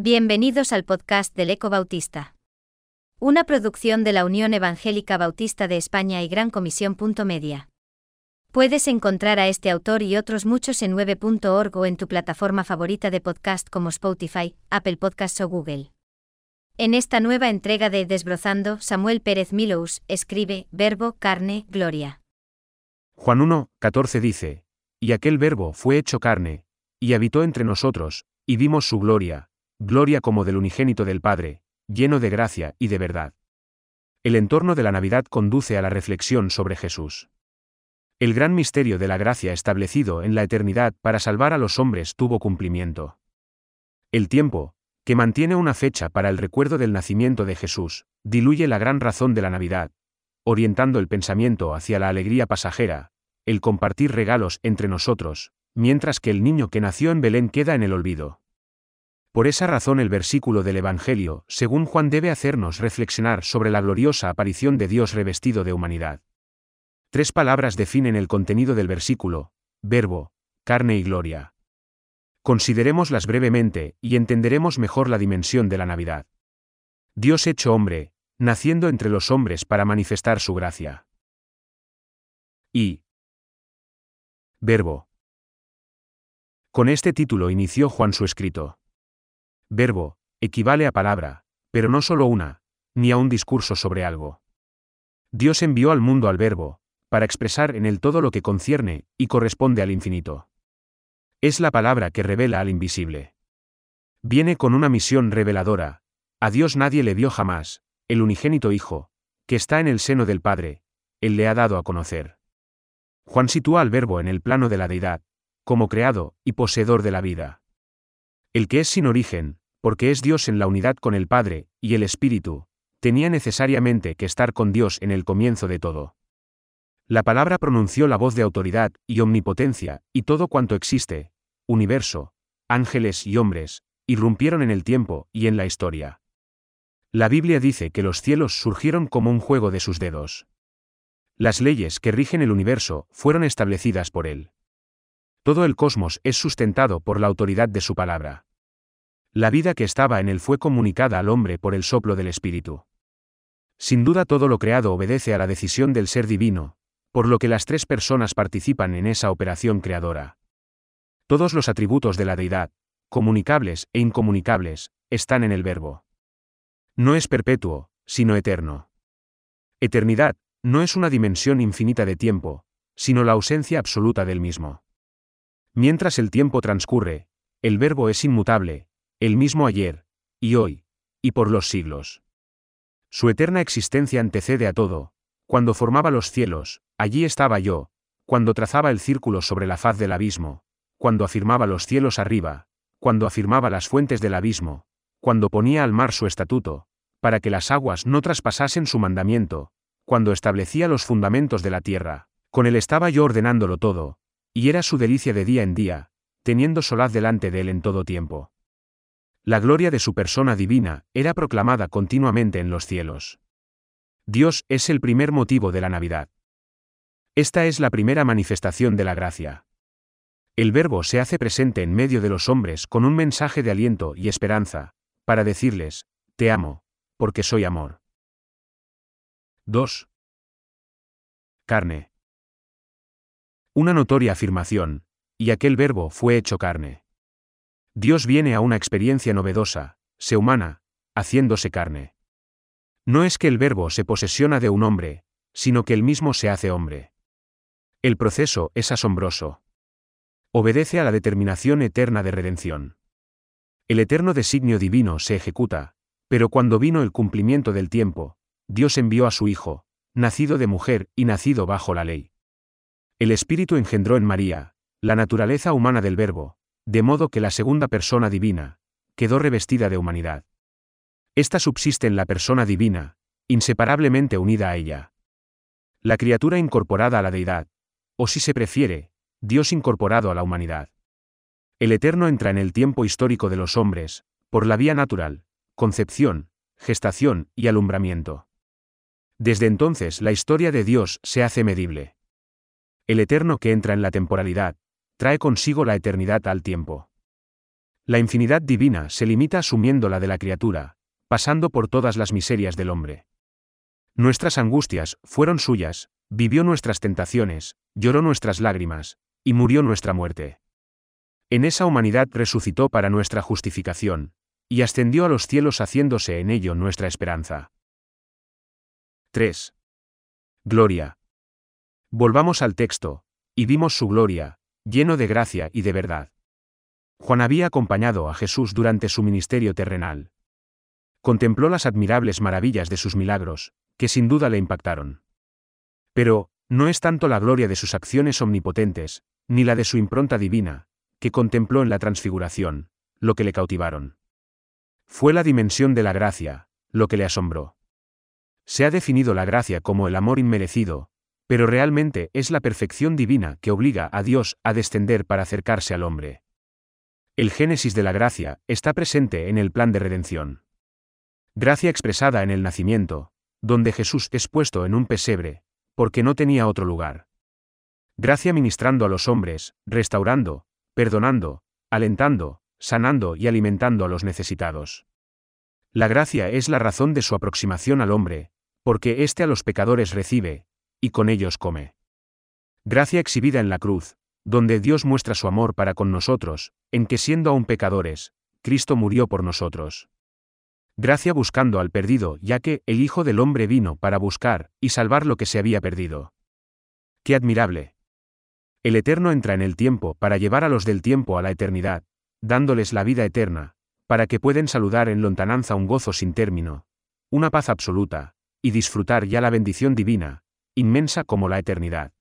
Bienvenidos al podcast del Eco Bautista. Una producción de la Unión Evangélica Bautista de España y Gran Comisión. Media. Puedes encontrar a este autor y otros muchos en 9.org o en tu plataforma favorita de podcast como Spotify, Apple Podcasts o Google. En esta nueva entrega de Desbrozando, Samuel Pérez Milous escribe Verbo, carne, gloria. Juan 1, 14 dice, Y aquel verbo fue hecho carne, y habitó entre nosotros, y vimos su gloria, gloria como del unigénito del Padre, lleno de gracia y de verdad. El entorno de la Navidad conduce a la reflexión sobre Jesús. El gran misterio de la gracia establecido en la eternidad para salvar a los hombres tuvo cumplimiento. El tiempo, que mantiene una fecha para el recuerdo del nacimiento de Jesús, diluye la gran razón de la Navidad, orientando el pensamiento hacia la alegría pasajera, el compartir regalos entre nosotros, mientras que el niño que nació en Belén queda en el olvido. Por esa razón el versículo del Evangelio, según Juan, debe hacernos reflexionar sobre la gloriosa aparición de Dios revestido de humanidad. Tres palabras definen el contenido del versículo, verbo, carne y gloria. Considerémoslas brevemente y entenderemos mejor la dimensión de la Navidad. Dios hecho hombre, naciendo entre los hombres para manifestar su gracia. Y. Verbo. Con este título inició Juan su escrito. Verbo, equivale a palabra, pero no solo una, ni a un discurso sobre algo. Dios envió al mundo al Verbo, para expresar en él todo lo que concierne y corresponde al infinito. Es la palabra que revela al invisible. Viene con una misión reveladora. A Dios nadie le dio jamás, el unigénito Hijo, que está en el seno del Padre, Él le ha dado a conocer. Juan sitúa al Verbo en el plano de la deidad, como creado y poseedor de la vida. El que es sin origen, porque es Dios en la unidad con el Padre, y el Espíritu, tenía necesariamente que estar con Dios en el comienzo de todo. La palabra pronunció la voz de autoridad y omnipotencia, y todo cuanto existe, universo, ángeles y hombres, irrumpieron en el tiempo y en la historia. La Biblia dice que los cielos surgieron como un juego de sus dedos. Las leyes que rigen el universo fueron establecidas por él. Todo el cosmos es sustentado por la autoridad de su palabra. La vida que estaba en él fue comunicada al hombre por el soplo del Espíritu. Sin duda todo lo creado obedece a la decisión del ser divino, por lo que las tres personas participan en esa operación creadora. Todos los atributos de la deidad, comunicables e incomunicables, están en el verbo. No es perpetuo, sino eterno. Eternidad, no es una dimensión infinita de tiempo, sino la ausencia absoluta del mismo. Mientras el tiempo transcurre, el verbo es inmutable, el mismo ayer, y hoy, y por los siglos. Su eterna existencia antecede a todo, cuando formaba los cielos, allí estaba yo, cuando trazaba el círculo sobre la faz del abismo, cuando afirmaba los cielos arriba, cuando afirmaba las fuentes del abismo, cuando ponía al mar su estatuto, para que las aguas no traspasasen su mandamiento, cuando establecía los fundamentos de la tierra, con él estaba yo ordenándolo todo, y era su delicia de día en día, teniendo solaz delante de él en todo tiempo. La gloria de su persona divina era proclamada continuamente en los cielos. Dios es el primer motivo de la Navidad. Esta es la primera manifestación de la gracia. El Verbo se hace presente en medio de los hombres con un mensaje de aliento y esperanza, para decirles, Te amo, porque soy amor. 2. Carne una notoria afirmación, y aquel verbo fue hecho carne. Dios viene a una experiencia novedosa, se humana, haciéndose carne. No es que el verbo se posesiona de un hombre, sino que él mismo se hace hombre. El proceso es asombroso. Obedece a la determinación eterna de redención. El eterno designio divino se ejecuta, pero cuando vino el cumplimiento del tiempo, Dios envió a su Hijo, nacido de mujer y nacido bajo la ley. El Espíritu engendró en María, la naturaleza humana del Verbo, de modo que la segunda persona divina, quedó revestida de humanidad. Esta subsiste en la persona divina, inseparablemente unida a ella. La criatura incorporada a la deidad, o si se prefiere, Dios incorporado a la humanidad. El Eterno entra en el tiempo histórico de los hombres, por la vía natural, concepción, gestación y alumbramiento. Desde entonces la historia de Dios se hace medible. El eterno que entra en la temporalidad, trae consigo la eternidad al tiempo. La infinidad divina se limita asumiendo la de la criatura, pasando por todas las miserias del hombre. Nuestras angustias fueron suyas, vivió nuestras tentaciones, lloró nuestras lágrimas, y murió nuestra muerte. En esa humanidad resucitó para nuestra justificación, y ascendió a los cielos haciéndose en ello nuestra esperanza. 3. Gloria. Volvamos al texto, y vimos su gloria, lleno de gracia y de verdad. Juan había acompañado a Jesús durante su ministerio terrenal. Contempló las admirables maravillas de sus milagros, que sin duda le impactaron. Pero, no es tanto la gloria de sus acciones omnipotentes, ni la de su impronta divina, que contempló en la transfiguración, lo que le cautivaron. Fue la dimensión de la gracia, lo que le asombró. Se ha definido la gracia como el amor inmerecido, pero realmente es la perfección divina que obliga a Dios a descender para acercarse al hombre. El génesis de la gracia está presente en el plan de redención. Gracia expresada en el nacimiento, donde Jesús es puesto en un pesebre, porque no tenía otro lugar. Gracia ministrando a los hombres, restaurando, perdonando, alentando, sanando y alimentando a los necesitados. La gracia es la razón de su aproximación al hombre, porque éste a los pecadores recibe, y con ellos come. Gracia exhibida en la cruz, donde Dios muestra su amor para con nosotros, en que siendo aún pecadores, Cristo murió por nosotros. Gracia buscando al perdido, ya que el Hijo del Hombre vino para buscar y salvar lo que se había perdido. ¡Qué admirable! El Eterno entra en el tiempo para llevar a los del tiempo a la eternidad, dándoles la vida eterna, para que pueden saludar en lontananza un gozo sin término, una paz absoluta, y disfrutar ya la bendición divina, inmensa como la eternidad.